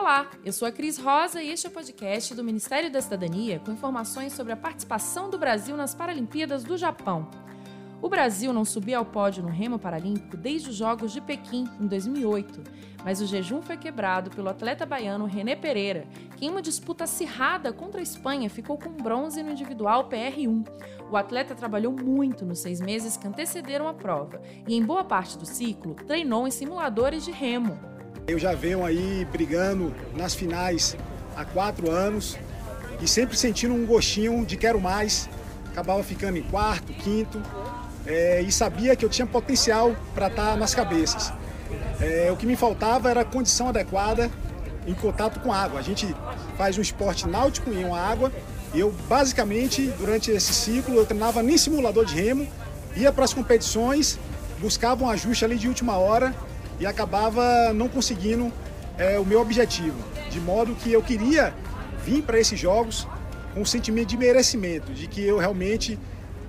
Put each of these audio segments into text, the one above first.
Olá, eu sou a Cris Rosa e este é o podcast do Ministério da Cidadania com informações sobre a participação do Brasil nas Paralimpíadas do Japão. O Brasil não subia ao pódio no remo paralímpico desde os Jogos de Pequim, em 2008, mas o jejum foi quebrado pelo atleta baiano René Pereira, que em uma disputa acirrada contra a Espanha ficou com bronze no individual PR1. O atleta trabalhou muito nos seis meses que antecederam a prova e, em boa parte do ciclo, treinou em simuladores de remo. Eu já venho aí brigando nas finais há quatro anos e sempre sentindo um gostinho de quero mais. Acabava ficando em quarto, quinto é, e sabia que eu tinha potencial para estar tá nas cabeças. É, o que me faltava era a condição adequada em contato com água. A gente faz um esporte náutico em uma água e eu basicamente durante esse ciclo eu treinava nem simulador de remo, ia para as competições, buscava um ajuste ali de última hora e acabava não conseguindo é, o meu objetivo. De modo que eu queria vir para esses jogos com um sentimento de merecimento, de que eu realmente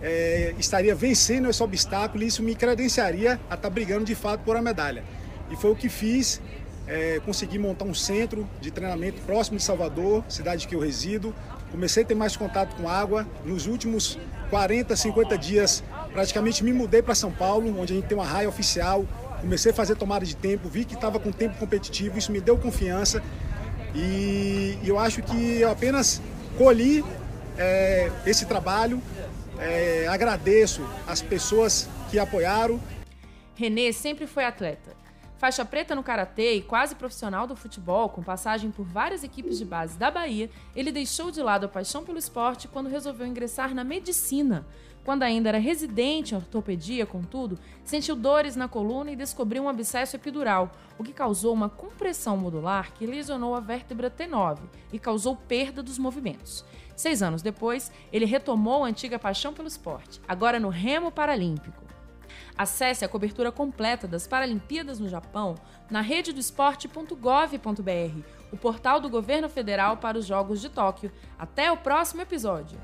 é, estaria vencendo esse obstáculo e isso me credenciaria a estar tá brigando de fato por a medalha. E foi o que fiz, é, consegui montar um centro de treinamento próximo de Salvador, cidade que eu resido. Comecei a ter mais contato com água. Nos últimos 40, 50 dias, praticamente me mudei para São Paulo, onde a gente tem uma raia oficial. Comecei a fazer tomada de tempo, vi que estava com tempo competitivo, isso me deu confiança. E eu acho que eu apenas colhi é, esse trabalho é, agradeço as pessoas que apoiaram. Renê sempre foi atleta. Faixa preta no karatê e quase profissional do futebol, com passagem por várias equipes de base da Bahia, ele deixou de lado a paixão pelo esporte quando resolveu ingressar na medicina. Quando ainda era residente em ortopedia, contudo, sentiu dores na coluna e descobriu um abscesso epidural, o que causou uma compressão modular que lesionou a vértebra T9 e causou perda dos movimentos. Seis anos depois, ele retomou a antiga paixão pelo esporte, agora no remo paralímpico. Acesse a cobertura completa das Paralimpíadas no Japão na rededoesporte.gov.br, o portal do governo federal para os Jogos de Tóquio. Até o próximo episódio!